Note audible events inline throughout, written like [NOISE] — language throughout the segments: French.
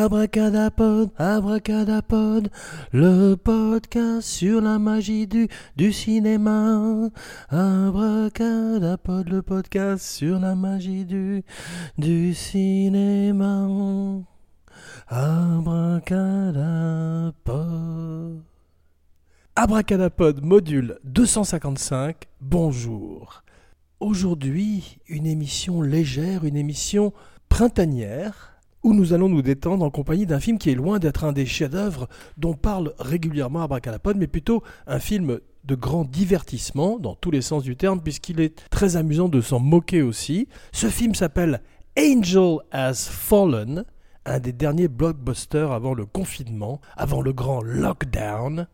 abracadapod, abracadapod, le podcast sur la magie du, du cinéma. Abracadapod, le podcast sur la magie du, du cinéma. Abracadapod. Abracadapod module 255, bonjour. Aujourd'hui, une émission légère, une émission printanière, où nous allons nous détendre en compagnie d'un film qui est loin d'être un des chefs-d'œuvre dont parle régulièrement Abracadapod, mais plutôt un film de grand divertissement dans tous les sens du terme, puisqu'il est très amusant de s'en moquer aussi. Ce film s'appelle Angel Has Fallen, un des derniers blockbusters avant le confinement, avant le grand lockdown.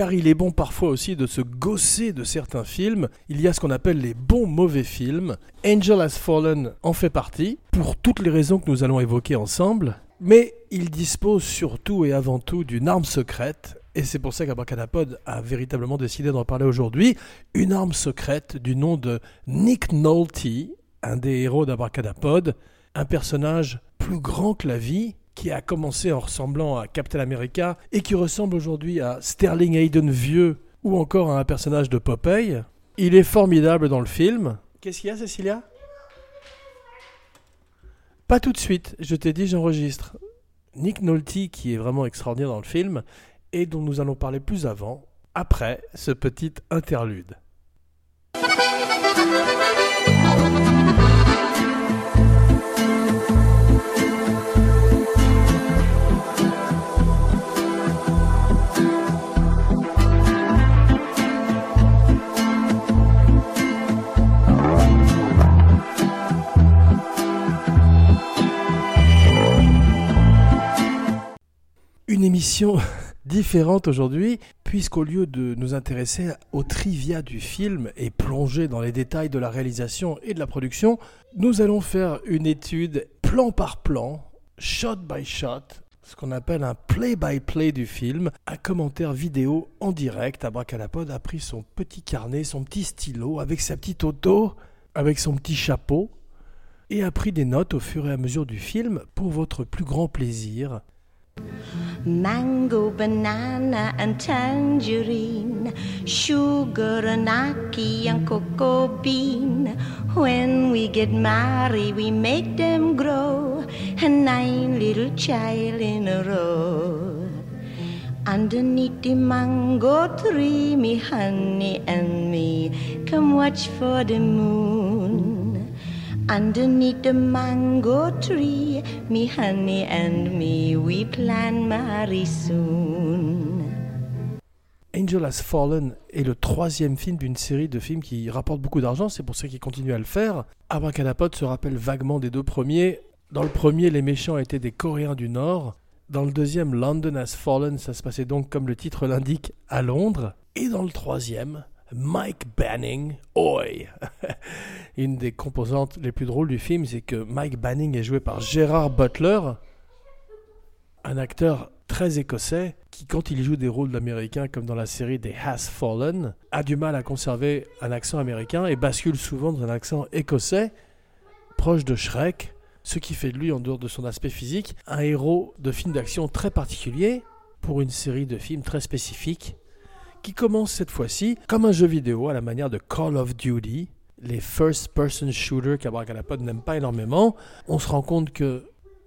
Car il est bon parfois aussi de se gausser de certains films. Il y a ce qu'on appelle les bons mauvais films. Angel Has Fallen en fait partie, pour toutes les raisons que nous allons évoquer ensemble. Mais il dispose surtout et avant tout d'une arme secrète, et c'est pour ça qu'Abracadapod a véritablement décidé d'en parler aujourd'hui. Une arme secrète du nom de Nick Nolte, un des héros d'Abracadapod, un personnage plus grand que la vie, qui a commencé en ressemblant à Captain America et qui ressemble aujourd'hui à Sterling Hayden vieux ou encore à un personnage de Popeye. Il est formidable dans le film. Qu'est-ce qu'il y a, Cécilia? Pas tout de suite, je t'ai dit j'enregistre. Nick Nolte, qui est vraiment extraordinaire dans le film, et dont nous allons parler plus avant, après ce petit interlude. [LAUGHS] différente aujourd'hui, puisqu'au lieu de nous intéresser au trivia du film et plonger dans les détails de la réalisation et de la production, nous allons faire une étude plan par plan, shot by shot, ce qu'on appelle un play-by-play du film, un commentaire vidéo en direct. Abracadapod a pris son petit carnet, son petit stylo, avec sa petite auto, avec son petit chapeau, et a pris des notes au fur et à mesure du film pour votre plus grand plaisir. Mango, banana, and tangerine, sugar and and cocoa bean. When we get married, we make them grow, and nine little child in a row. Underneath the mango tree, me honey and me come watch for the moon. Underneath the mango tree, me honey and me, we plan marry soon. Angel Has Fallen est le troisième film d'une série de films qui rapporte beaucoup d'argent, c'est pour ça qu'il continue à le faire. Abracadapod se rappelle vaguement des deux premiers. Dans le premier, les méchants étaient des Coréens du Nord. Dans le deuxième, London Has Fallen, ça se passait donc comme le titre l'indique à Londres. Et dans le troisième, Mike Banning, oi [LAUGHS] Une des composantes les plus drôles du film, c'est que Mike Banning est joué par Gérard Butler, un acteur très écossais qui, quand il joue des rôles d'américain comme dans la série des Has Fallen, a du mal à conserver un accent américain et bascule souvent dans un accent écossais, proche de Shrek, ce qui fait de lui, en dehors de son aspect physique, un héros de film d'action très particulier pour une série de films très spécifiques qui commence cette fois-ci comme un jeu vidéo à la manière de Call of Duty, les first-person shooters qu'Abracadapod n'aime pas énormément. On se rend compte que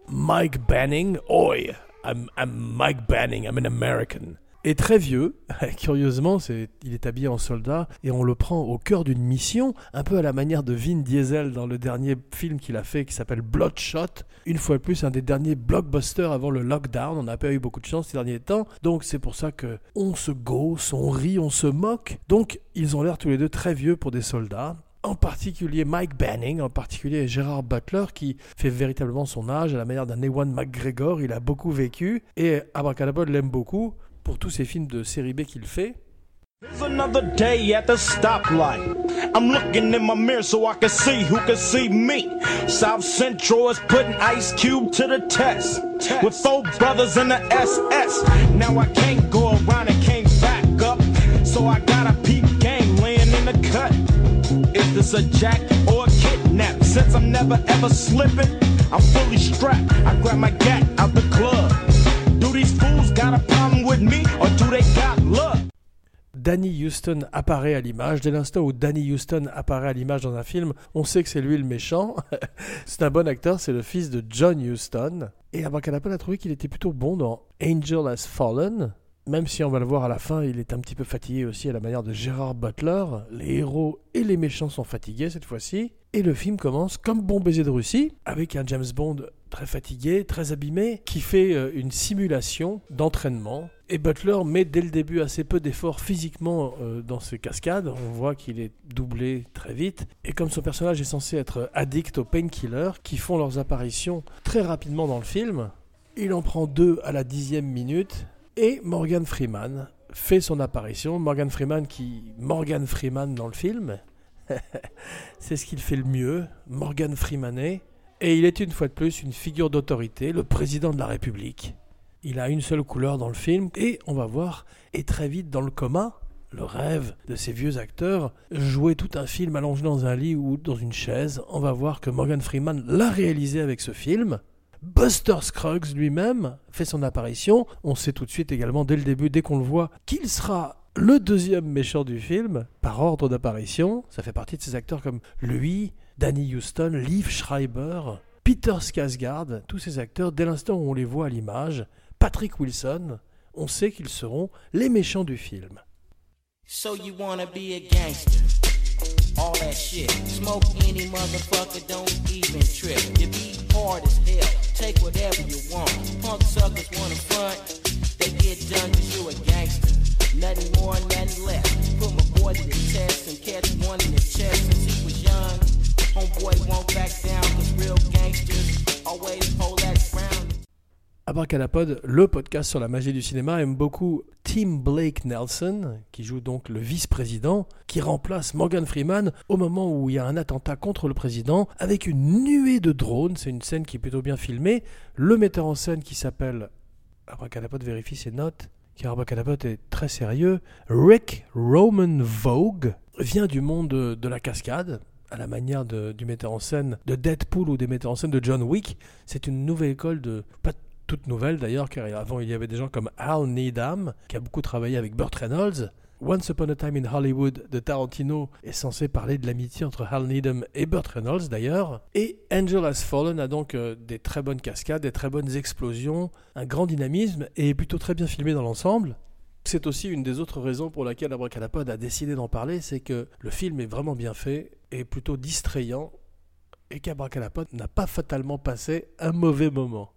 Mike Banning. Oi, I'm, I'm Mike Banning, I'm an American. Et très vieux, [LAUGHS] curieusement, c'est, il est habillé en soldat et on le prend au cœur d'une mission, un peu à la manière de Vin Diesel dans le dernier film qu'il a fait qui s'appelle Bloodshot. Une fois de plus, un des derniers blockbusters avant le lockdown. On n'a pas eu beaucoup de chance ces derniers temps, donc c'est pour ça que on se gausse, on rit, on se moque. Donc ils ont l'air tous les deux très vieux pour des soldats en particulier Mike Banning, en particulier Gérard Butler, qui fait véritablement son âge à la manière d'un Ewan McGregor. Il a beaucoup vécu et Abracadabra l'aime beaucoup pour tous ces films de série B qu'il fait. I'm looking in my mirror so I can see who can see me. South Central is putting Ice Cube to the test. With four brothers in the SS. Now I can't go around and can't back up. So I got a peep game laying in the cut. Is this a jack or a kidnap? Since I'm never ever slipping, I'm fully strapped. I grab my gat out the club. Danny Houston apparaît à l'image. Dès l'instant où Danny Houston apparaît à l'image dans un film, on sait que c'est lui le méchant. [LAUGHS] c'est un bon acteur, c'est le fils de John Huston. Et Abracadabra a trouvé qu'il était plutôt bon dans Angel Has Fallen. Même si on va le voir à la fin, il est un petit peu fatigué aussi à la manière de Gérard Butler. Les héros et les méchants sont fatigués cette fois-ci. Et le film commence comme Bon baiser de Russie, avec un James Bond très fatigué, très abîmé, qui fait euh, une simulation d'entraînement. Et Butler met dès le début assez peu d'efforts physiquement euh, dans ses cascades. On voit qu'il est doublé très vite. Et comme son personnage est censé être addict aux painkillers, qui font leurs apparitions très rapidement dans le film, il en prend deux à la dixième minute. Et Morgan Freeman fait son apparition. Morgan Freeman qui... Morgan Freeman dans le film. [LAUGHS] C'est ce qu'il fait le mieux. Morgan Freemanet. Et il est une fois de plus une figure d'autorité, le président de la République. Il a une seule couleur dans le film et on va voir, et très vite dans le coma, le rêve de ces vieux acteurs, jouer tout un film allongé dans un lit ou dans une chaise. On va voir que Morgan Freeman l'a réalisé avec ce film. Buster Scruggs lui-même fait son apparition. On sait tout de suite également dès le début, dès qu'on le voit, qu'il sera le deuxième méchant du film, par ordre d'apparition. Ça fait partie de ces acteurs comme lui, Danny Houston, Liv Schreiber, Peter Skarsgård, tous ces acteurs, dès l'instant où on les voit à l'image, Patrick Wilson, on sait qu'ils seront les méchants du film. So you wanna be a gangster? All that shit. Smoke any motherfucker, don't even trip. You be hard as hell, take whatever you want. Punk suckers wanna front, they get done cause you a gangster. Nothing more, nothing less. Put my boy to the test and catch one in the chest since he was young. Abracadapod, le podcast sur la magie du cinéma, aime beaucoup Tim Blake Nelson, qui joue donc le vice-président, qui remplace Morgan Freeman au moment où il y a un attentat contre le président, avec une nuée de drones. C'est une scène qui est plutôt bien filmée. Le metteur en scène qui s'appelle. Abracadapod vérifie ses notes, car Abracadapod est très sérieux. Rick Roman Vogue vient du monde de, de la cascade, à la manière de- du metteur en scène de Deadpool ou des metteurs en scène de John Wick. C'est une nouvelle école de. Pas toute nouvelle d'ailleurs, car avant il y avait des gens comme Al Needham, qui a beaucoup travaillé avec Burt Reynolds. Once Upon a Time in Hollywood de Tarantino est censé parler de l'amitié entre Hal Needham et Burt Reynolds d'ailleurs. Et Angel Has Fallen a donc euh, des très bonnes cascades, des très bonnes explosions, un grand dynamisme et est plutôt très bien filmé dans l'ensemble. C'est aussi une des autres raisons pour laquelle Abracadapod a décidé d'en parler, c'est que le film est vraiment bien fait et plutôt distrayant et qu'Abracadapod n'a pas fatalement passé un mauvais moment.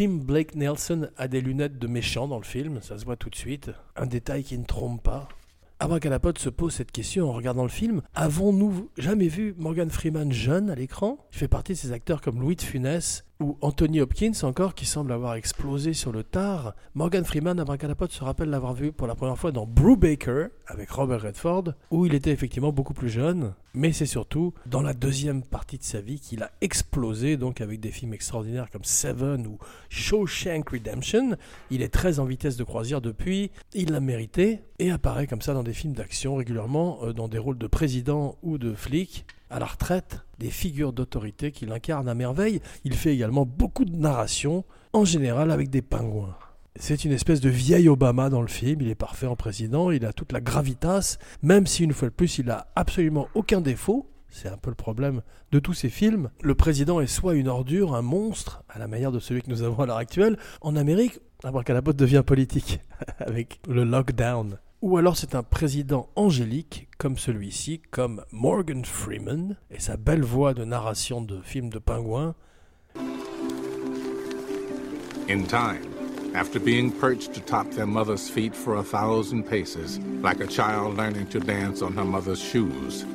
Tim Blake Nelson a des lunettes de méchant dans le film, ça se voit tout de suite. Un détail qui ne trompe pas. Abracadapod se pose cette question en regardant le film. Avons-nous jamais vu Morgan Freeman jeune à l'écran? Il fait partie de ces acteurs comme Louis de Funès ou Anthony Hopkins encore, qui semble avoir explosé sur le tard. Morgan Freeman, abracadapod, se rappelle l'avoir vu pour la première fois dans Brubaker, avec Robert Redford, où il était effectivement beaucoup plus jeune. Mais c'est surtout dans la deuxième partie de sa vie qu'il a explosé, donc avec des films extraordinaires comme Seven ou Shawshank Redemption. Il est très en vitesse de croisière depuis, il l'a mérité, et apparaît comme ça dans des films d'action régulièrement, euh, dans des rôles de président ou de flic à la retraite, des figures d'autorité qu'il incarne à merveille. Il fait également beaucoup de narration, en général avec des pingouins. C'est une espèce de vieil Obama dans le film, il est parfait en président, il a toute la gravitas, même si une fois de plus il a absolument aucun défaut, c'est un peu le problème de tous ces films. Le président est soit une ordure, un monstre, à la manière de celui que nous avons à l'heure actuelle. En Amérique, Abracadabra devient politique, [LAUGHS] avec le lockdown. Ou alors c'est un président angélique, comme celui-ci, comme Morgan Freeman, et sa belle voix de narration de films de pingouins. In time, after being perched atop their mother's feet for a thousand paces, like a child learning to dance on her mother's shoes,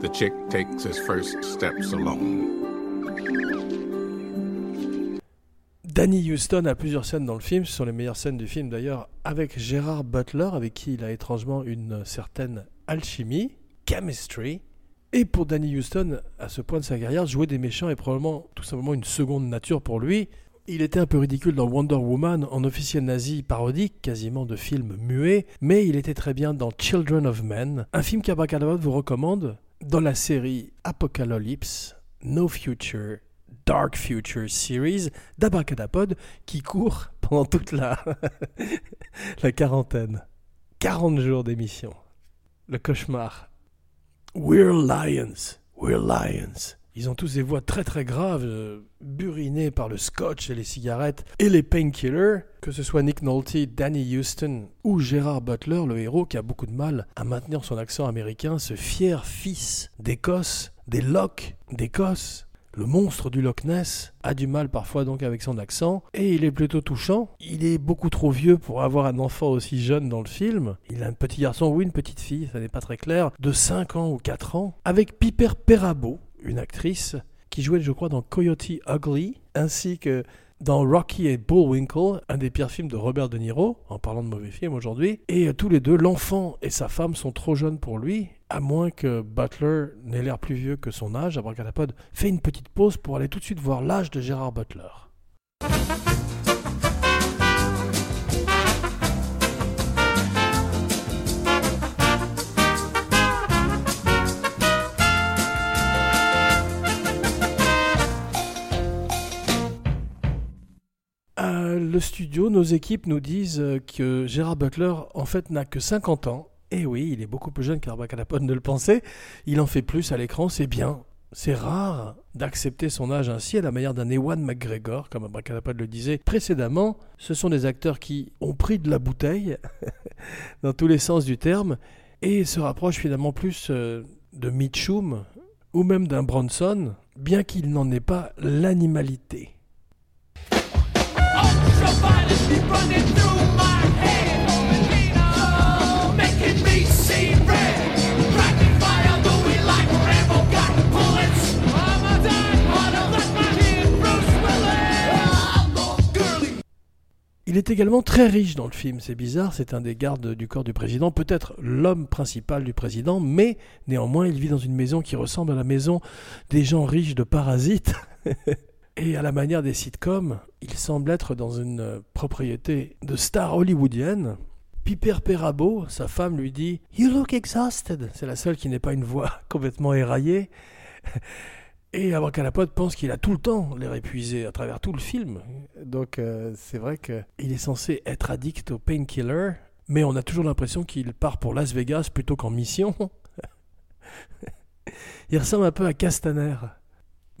the chick takes his first steps alone. Danny Houston a plusieurs scènes dans le film, ce sont les meilleures scènes du film d'ailleurs, avec Gérard Butler, avec qui il a étrangement une certaine alchimie, chemistry. Et pour Danny Houston, à ce point de sa carrière, jouer des méchants est probablement tout simplement une seconde nature pour lui. Il était un peu ridicule dans Wonder Woman, en officier nazi parodique, quasiment de film muet, mais il était très bien dans Children of Men, un film qu'Abracadabra vous recommande dans la série Apocalypse, No Future, Dark Future Series d'Abracadapod qui court pendant toute la, [LAUGHS] la quarantaine. 40 jours d'émission. Le cauchemar. We're lions, we're lions. Ils ont tous des voix très très graves, euh, burinées par le scotch et les cigarettes et les painkillers, que ce soit Nick Nolte, Danny Houston ou Gérard Butler, le héros qui a beaucoup de mal à maintenir son accent américain, ce fier fils d'Écosse, des Locks d'Écosse, le monstre du Loch Ness a du mal parfois donc avec son accent et il est plutôt touchant. Il est beaucoup trop vieux pour avoir un enfant aussi jeune dans le film. Il a un petit garçon ou une petite fille, ça n'est pas très clair, de 5 ans ou 4 ans, avec Piper Perabo, une actrice qui jouait je crois dans Coyote Ugly, ainsi que dans Rocky et Bullwinkle, un des pires films de Robert De Niro, en parlant de mauvais films aujourd'hui. Et euh, tous les deux, l'enfant et sa femme sont trop jeunes pour lui, à moins que Butler n'ait l'air plus vieux que son âge. Abracadapod fait une petite pause pour aller tout de suite voir l'âge de Gérard Butler. Le studio, nos équipes nous disent euh, que Gérard Butler, en fait, n'a que 50 ans. Et oui, il est beaucoup plus jeune qu'Abracadapod ne le pensait. Il en fait plus à l'écran, c'est bien. C'est rare d'accepter son âge ainsi à la manière d'un Ewan McGregor, comme Abracadapod le disait précédemment. Ce sont des acteurs qui ont pris de la bouteille, [LAUGHS] dans tous les sens du terme, et se rapprochent finalement plus euh, de Mitchum ou même d'un Bronson, bien qu'il n'en ait pas l'animalité. Il est également très riche dans le film, c'est bizarre, c'est un des gardes du corps du président, peut-être l'homme principal du président, mais néanmoins il vit dans une maison qui ressemble à la maison des gens riches de parasites. [LAUGHS] Et à la manière des sitcoms, il semble être dans une propriété de star hollywoodienne. Piper Perabo, sa femme, lui dit You look exhausted. C'est la seule qui n'est pas une voix [LAUGHS] complètement éraillée. Et Abracadapod pense qu'il a tout le temps l'air épuisé à travers tout le film. Donc euh, c'est vrai qu'il est censé être addict au painkiller, mais on a toujours l'impression qu'il part pour Las Vegas plutôt qu'en mission. [LAUGHS] Il ressemble un peu à Castaner.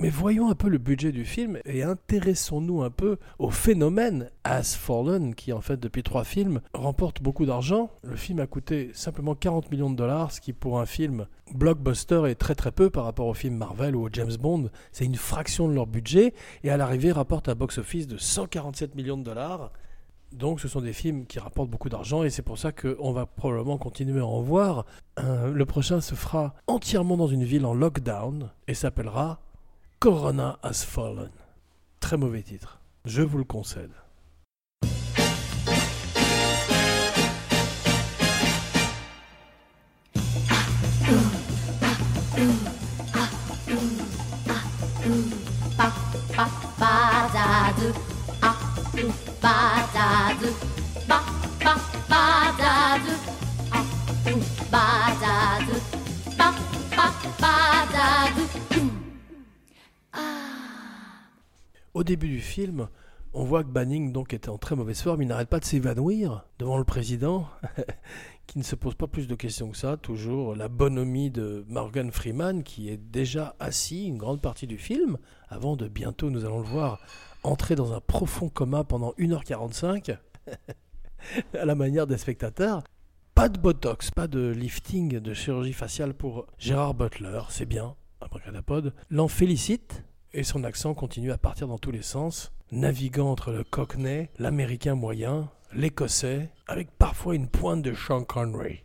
Mais voyons un peu le budget du film et intéressons-nous un peu au phénomène As Fallen, qui en fait depuis trois films remporte beaucoup d'argent. Le film a coûté simplement 40 millions de dollars, ce qui pour un film blockbuster est très très peu par rapport au film Marvel ou au James Bond. C'est une fraction de leur budget et à l'arrivée rapporte un box-office de 147 millions de dollars. Donc ce sont des films qui rapportent beaucoup d'argent et c'est pour ça qu'on va probablement continuer à en voir. Euh, le prochain se fera entièrement dans une ville en lockdown et s'appellera Corona has fallen. très mauvais titre. Je vous le concède da do ah do ba da do ba ba ba da do ah do ba da do ba ba ba da do Au début du film, on voit que Banning donc était en très mauvaise forme. Il n'arrête pas de s'évanouir devant le président, [LAUGHS] qui ne se pose pas plus de questions que ça. Toujours la bonhomie de Morgan Freeman, qui est déjà assis une grande partie du film, avant de bientôt, nous allons le voir, entrer dans un profond coma pendant 1h45, [LAUGHS] à la manière des spectateurs. Pas de botox, pas de lifting, de chirurgie faciale pour Gérard Butler, c'est bien, abracadapod. L'en félicite et son accent continue à partir dans tous les sens, naviguant entre le cockney, l'américain moyen, l'écossais, avec parfois une pointe de Sean Connery.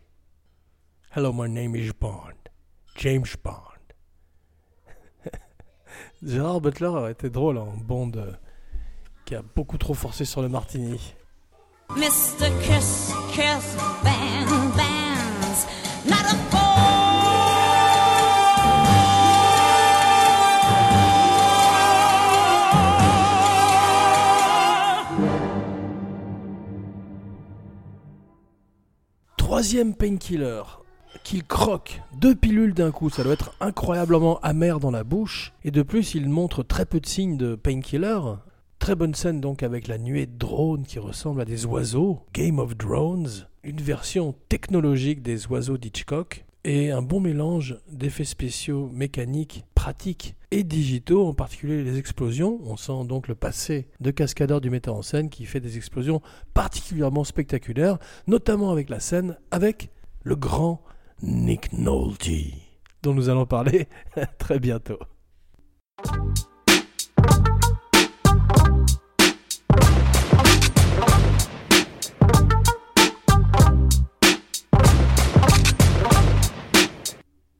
Hello, my name is Bond. James Bond. [LAUGHS] Gérard Butler aurait été drôle en Bond, euh, qui a beaucoup trop forcé sur le martini. Mr. Kiss Kiss Bang Bands not a Troisième painkiller, qu'il croque deux pilules d'un coup, ça doit être incroyablement amer dans la bouche. Et de plus, il montre très peu de signes de painkiller. Très bonne scène donc avec la nuée de drones qui ressemble à des oiseaux, Game of Drones, une version technologique des oiseaux d'Hitchcock, et un bon mélange d'effets spéciaux mécaniques, pratiques et digitaux, en particulier les explosions. On sent donc le passé de cascadeur du metteur en scène qui fait des explosions particulièrement spectaculaires, notamment avec la scène avec le grand Nick Nolte, dont nous allons parler [LAUGHS] très bientôt.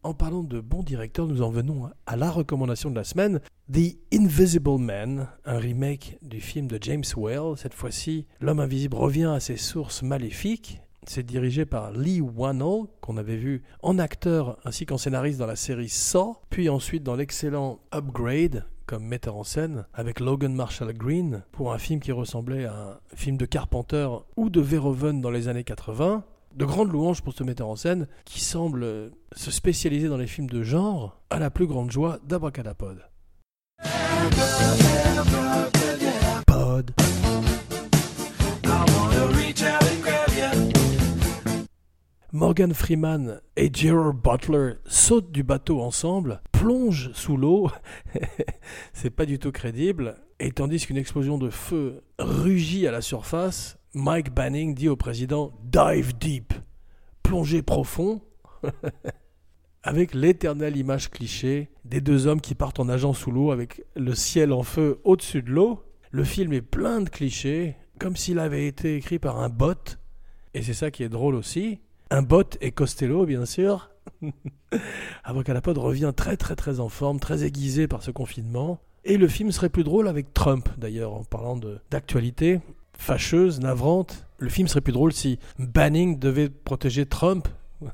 En parlant de bons directeurs, nous en venons à la recommandation de la semaine, The Invisible Man, un remake du film de James Whale. Cette fois-ci, l'homme invisible revient à ses sources maléfiques. C'est dirigé par Lee Wannell, qu'on avait vu en acteur ainsi qu'en scénariste dans la série Saw, puis ensuite dans l'excellent Upgrade comme metteur en scène avec Logan Marshall Green pour un film qui ressemblait à un film de Carpenter ou de Verhoeven dans les années 80 de grandes louanges pour ce metteur en scène qui semble euh, se spécialiser dans les films de genre à la plus grande joie d'Abracadapod. Pod. Morgan Freeman et Gerard Butler sautent du bateau ensemble, plongent sous l'eau, [LAUGHS] c'est pas du tout crédible, et tandis qu'une explosion de feu rugit à la surface, Mike Banning dit au président Dive deep, plongez profond, [LAUGHS] avec l'éternelle image cliché des deux hommes qui partent en nageant sous l'eau avec le ciel en feu au-dessus de l'eau. Le film est plein de clichés, comme s'il avait été écrit par un bot, et c'est ça qui est drôle aussi. Un bot et Costello, bien sûr. [LAUGHS] Abracadapod revient très très très en forme, très aiguisé par ce confinement. Et le film serait plus drôle avec Trump, d'ailleurs, en parlant d'actualité fâcheuse, navrante. Le film serait plus drôle si Banning devait protéger Trump [LAUGHS]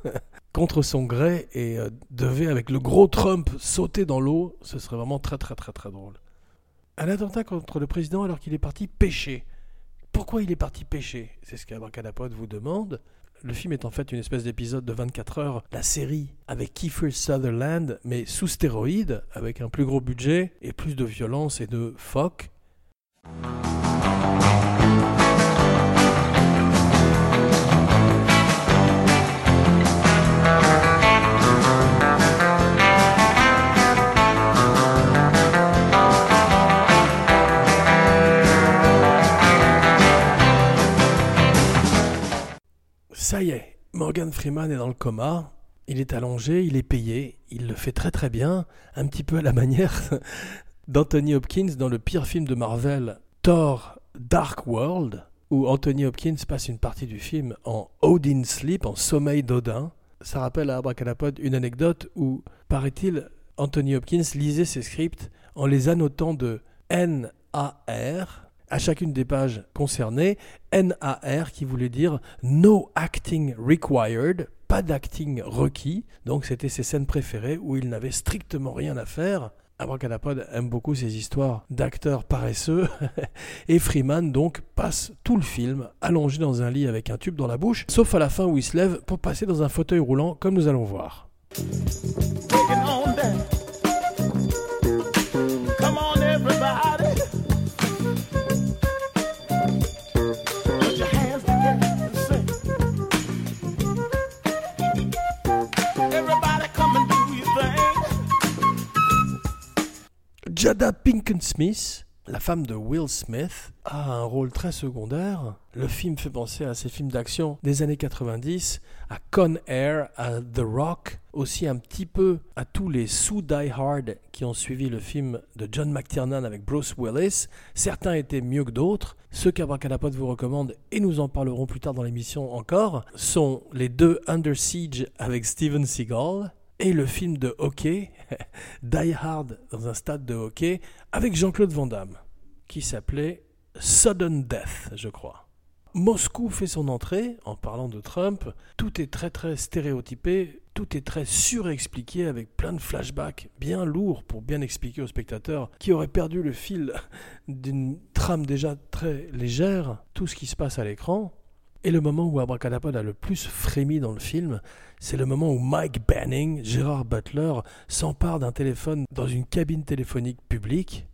contre son gré et euh, devait, avec le gros Trump, sauter dans l'eau. Ce serait vraiment très très très très drôle. Un attentat contre le président alors qu'il est parti pêcher. Pourquoi il est parti pêcher? C'est ce qu'Abracadapod vous demande. Le film est en fait une espèce d'épisode de 24 heures, la série avec Kiefer Sutherland, mais sous stéroïdes, avec un plus gros budget et plus de violence et de phoque. Ça y est, Morgan Freeman est dans le coma, il est allongé, il est payé, il le fait très très bien, un petit peu à la [LAUGHS] manière d'Anthony Hopkins dans le pire film de Marvel, Thor Dark World, où Anthony Hopkins passe une partie du film en Odin Sleep, en sommeil d'Odin. Ça rappelle à Abracadapod une anecdote où, paraît-il, Anthony Hopkins lisait ses scripts en les annotant de N-A-R. À chacune des pages concernées, N-A-R qui voulait dire No acting required, pas d'acting requis. Donc c'était ses scènes préférées où il n'avait strictement rien à faire. Abracadapod aime beaucoup ces histoires d'acteurs paresseux. [LAUGHS] Et Freeman donc passe tout le film allongé dans un lit avec un tube dans la bouche, sauf à la fin où il se lève pour passer dans un fauteuil roulant comme nous allons voir. Jada Pinkett Smith, la femme de Will Smith, a un rôle très secondaire. Le film fait penser à ces films d'action des années 90, à Con Air, à The Rock, aussi un petit peu à tous les sous Die Hard qui ont suivi le film de John McTiernan avec Bruce Willis. Certains étaient mieux que d'autres. Ceux qu'Abracadapod vous recommande, et nous en parlerons plus tard dans l'émission encore, sont les deux Under Siege avec Steven Seagal et le film de hockey, [LAUGHS] Die Hard dans un stade de hockey, avec Jean-Claude Van Damme, qui s'appelait Sudden Death, je crois. Moscou fait son entrée en parlant de Trump. Tout est très très stéréotypé, tout est très surexpliqué avec plein de flashbacks bien lourds pour bien expliquer aux spectateurs qui auraient perdu le fil [LAUGHS] d'une trame déjà très légère, tout ce qui se passe à l'écran. Et le moment où Abracadapod a le plus frémi dans le film, c'est le moment où Mike Banning, Gérard Butler, s'empare d'un téléphone dans une cabine téléphonique publique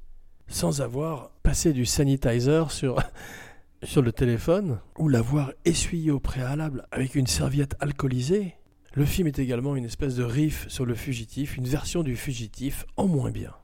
sans avoir passé du sanitizer sur, [LAUGHS] sur le téléphone ou l'avoir essuyé au préalable avec une serviette alcoolisée. Le film est également une espèce de riff sur le fugitif, une version du fugitif en moins bien.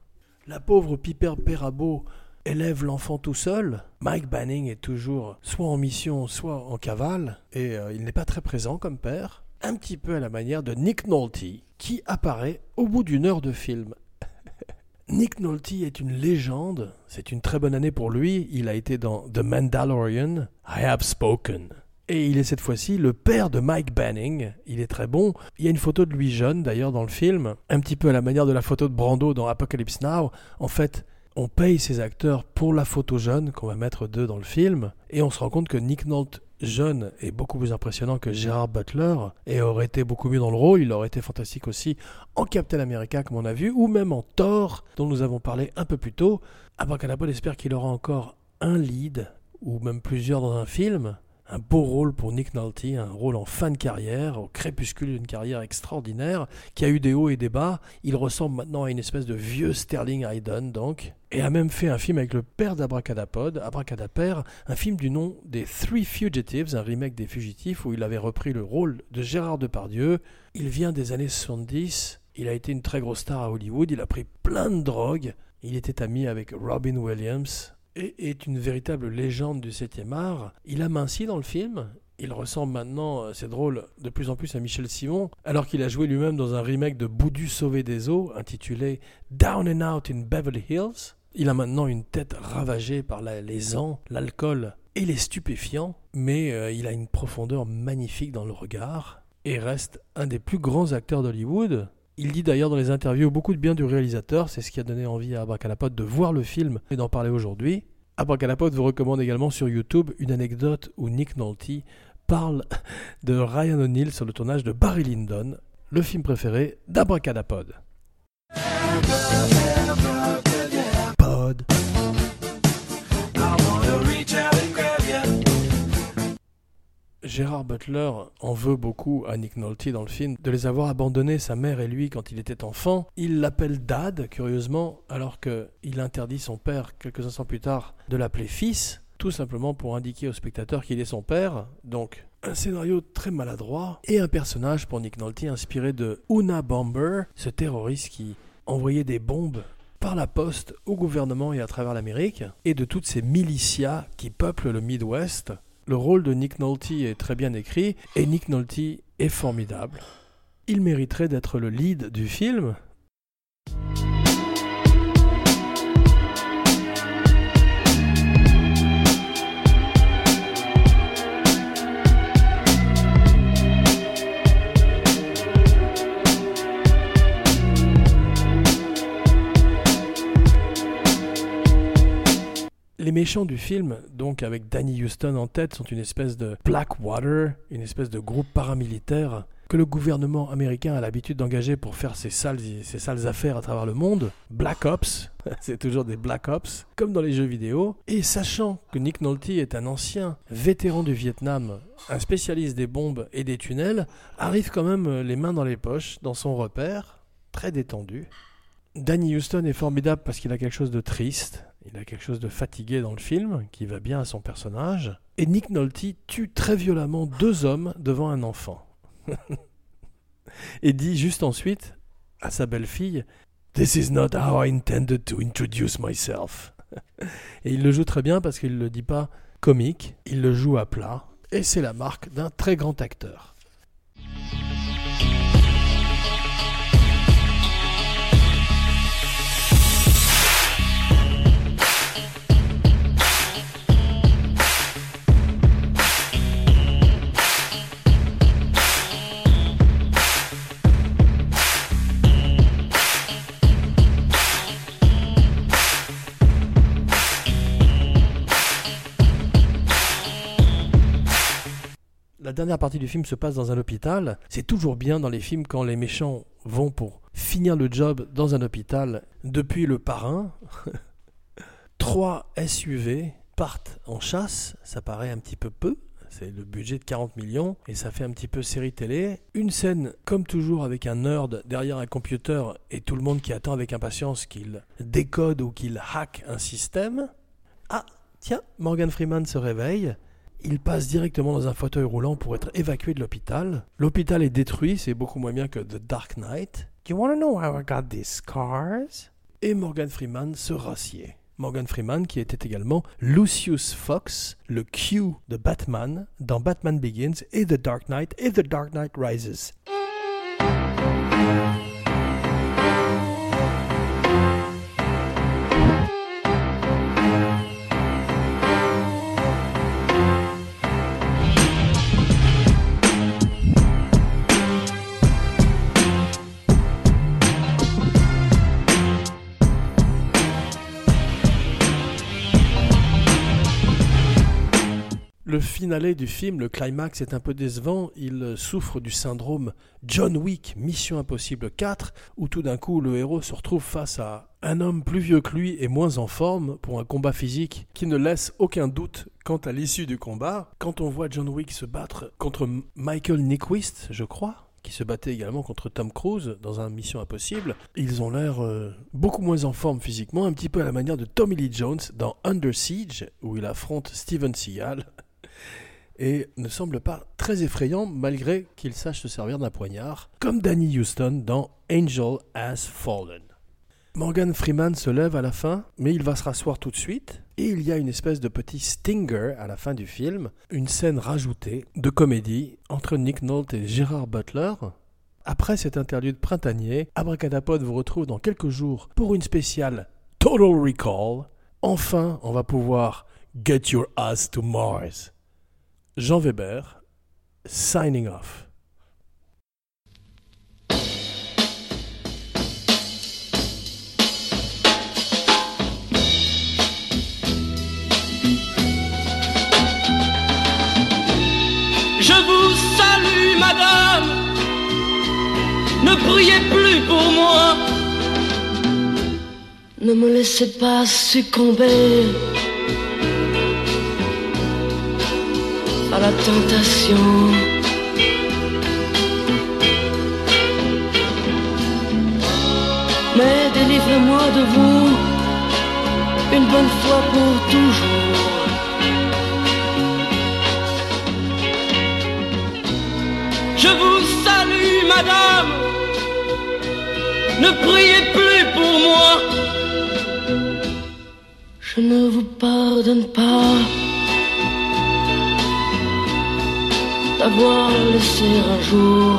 La pauvre Piper Perabo élève l'enfant tout seul. Mike Banning est toujours soit en mission, soit en cavale, et euh, il n'est pas très présent comme père. Un petit peu à la manière de Nick Nolte, qui apparaît au bout d'une heure de film. [LAUGHS] Nick Nolte est une légende, c'est une très bonne année pour lui, il a été dans The Mandalorian, I Have Spoken. Et il est cette fois-ci le père de Mike Banning. Il est très bon. Il y a une photo de lui jeune d'ailleurs dans le film, un petit peu à la manière de la photo de Brando dans Apocalypse Now. En fait, on paye ces acteurs pour la photo jeune qu'on va mettre d'eux dans le film, et on se rend compte que Nick Nolte jeune est beaucoup plus impressionnant que Gerard Butler, et aurait été beaucoup mieux dans le rôle, il aurait été fantastique aussi en Captain America comme on a vu, ou même en Thor, dont nous avons parlé un peu plus tôt. Abracadabra espère qu'il aura encore un lead, ou même plusieurs dans un film, un beau rôle pour Nick Nolte, un rôle en fin de carrière, au crépuscule d'une carrière extraordinaire, qui a eu des hauts et des bas. Il ressemble maintenant à une espèce de vieux Sterling Hayden, donc, et a même fait un film avec le père d'Abracadapod, Abracadaper, un film du nom des Three Fugitives, un remake des Fugitifs, où il avait repris le rôle de Gérard Depardieu. Il vient des années 70, il a été une très grosse star à Hollywood, il a pris plein de drogues, il était ami avec Robin Williams, est une véritable légende du 7e art. Il a minci dans le film. Il ressemble maintenant, euh, c'est drôle, de plus en plus à Michel Simon, alors qu'il a joué lui-même dans un remake de Boudu sauvé des eaux, intitulé Down and Out in Beverly Hills. Il a maintenant une tête ravagée par la- les ans, l'alcool et les stupéfiants, mais euh, il a une profondeur magnifique dans le regard et reste un des plus grands acteurs d'Hollywood. Il dit d'ailleurs dans les interviews beaucoup de bien du réalisateur, c'est ce qui a donné envie à Abracadapod de voir le film et d'en parler aujourd'hui. Abracadapod vous recommande également sur YouTube une anecdote où Nick Nolte parle [LAUGHS] de Ryan O'Neill sur le tournage de Barry Lyndon, le film préféré d'Abracadapod. Pod. Gérard Butler en veut beaucoup à Nick Nolte dans le film de les avoir abandonnés, sa mère et lui, quand il était enfant. Il l'appelle Dad, curieusement, alors qu'il interdit son père, quelques instants plus tard, de l'appeler fils, tout simplement pour indiquer au spectateur qu'il est son père. Donc, un scénario très maladroit et un personnage pour Nick Nolte inspiré de Una Bomber, ce terroriste qui envoyait des bombes par la poste au gouvernement et à travers l'Amérique, et de toutes ces milicias qui peuplent le Midwest. Le rôle de Nick Nolte est très bien écrit, et Nick Nolte est formidable. Il mériterait d'être le lead du film. Méchants du film, donc avec Danny Houston en tête, sont une espèce de Blackwater, une espèce de groupe paramilitaire que le gouvernement américain a l'habitude d'engager pour faire ses sales, ses sales affaires à travers le monde. Black Ops, [LAUGHS] c'est toujours des Black Ops, comme dans les jeux vidéo. Et sachant que Nick Nolte est un ancien vétéran du Vietnam, un spécialiste des bombes et des tunnels, arrive quand même les mains dans les poches dans son repère, très détendu. Danny Houston est formidable parce qu'il a quelque chose de triste, il a quelque chose de fatigué dans le film, qui va bien à son personnage. Et Nick Nolte tue très violemment deux hommes devant un enfant. [LAUGHS] et dit juste ensuite à sa belle-fille This is not how I intended to introduce myself. [LAUGHS] et il le joue très bien parce qu'il ne le dit pas comique, il le joue à plat, et c'est la marque d'un très grand acteur. Dernière partie du film se passe dans un hôpital. C'est toujours bien dans les films quand les méchants vont pour finir le job dans un hôpital. Depuis le parrain, [LAUGHS] trois SUV partent en chasse. Ça paraît un petit peu peu. C'est le budget de 40 millions et ça fait un petit peu série télé. Une scène, comme toujours, avec un nerd derrière un computer et tout le monde qui attend avec impatience qu'il décode ou qu'il hack un système. Ah, tiens, Morgan Freeman se réveille. Il passe directement dans un fauteuil roulant pour être évacué de l'hôpital. L'hôpital est détruit, c'est beaucoup moins bien que The Dark Knight. You wanna know how I got these scars? Et Morgan Freeman se rassied. Morgan Freeman qui était également Lucius Fox, le Q de Batman dans Batman Begins et The Dark Knight et The Dark Knight Rises. Le finale du film, le climax est un peu décevant. Il souffre du syndrome John Wick, Mission Impossible 4, où tout d'un coup le héros se retrouve face à un homme plus vieux que lui et moins en forme pour un combat physique qui ne laisse aucun doute quant à l'issue du combat. Quand on voit John Wick se battre contre Michael Nyquist, je crois, qui se battait également contre Tom Cruise dans un Mission Impossible, ils ont l'air euh, beaucoup moins en forme physiquement, un petit peu à la manière de Tommy Lee Jones dans Under Siege, où il affronte Steven Seagal et ne semble pas très effrayant malgré qu'il sache se servir d'un poignard, comme Danny Houston dans Angel Has Fallen. Morgan Freeman se lève à la fin, mais il va se rasseoir tout de suite, et il y a une espèce de petit stinger à la fin du film, une scène rajoutée de comédie entre Nick Nolte et Gerard Butler. Après cet interlude printanier, Abracadapod vous retrouve dans quelques jours pour une spéciale Total Recall. Enfin, on va pouvoir Get Your Ass to Mars. Jean Weber, signing off. Je vous salue, madame. Ne priez plus pour moi. Ne me laissez pas succomber à la tentation. Mais délivrez-moi de vous une bonne fois pour toujours. Je vous salue, madame. Ne priez plus pour moi. Je ne vous pardonne pas d'avoir laissé un jour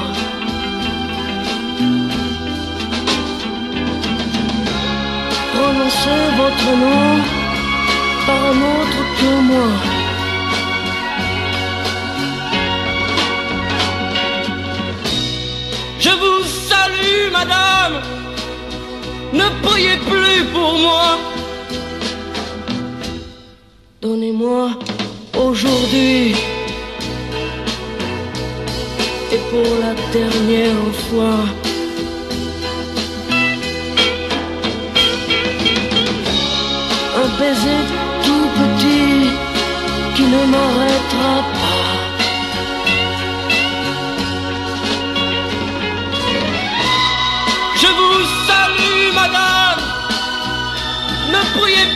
prononcer votre nom par un autre que moi. Je vous salue, madame. Ne priez plus pour moi. moi aujourd'hui. Pour la dernière fois. Un baiser tout petit qui ne m'arrêtera pas. Je vous salue, madame. Ne priez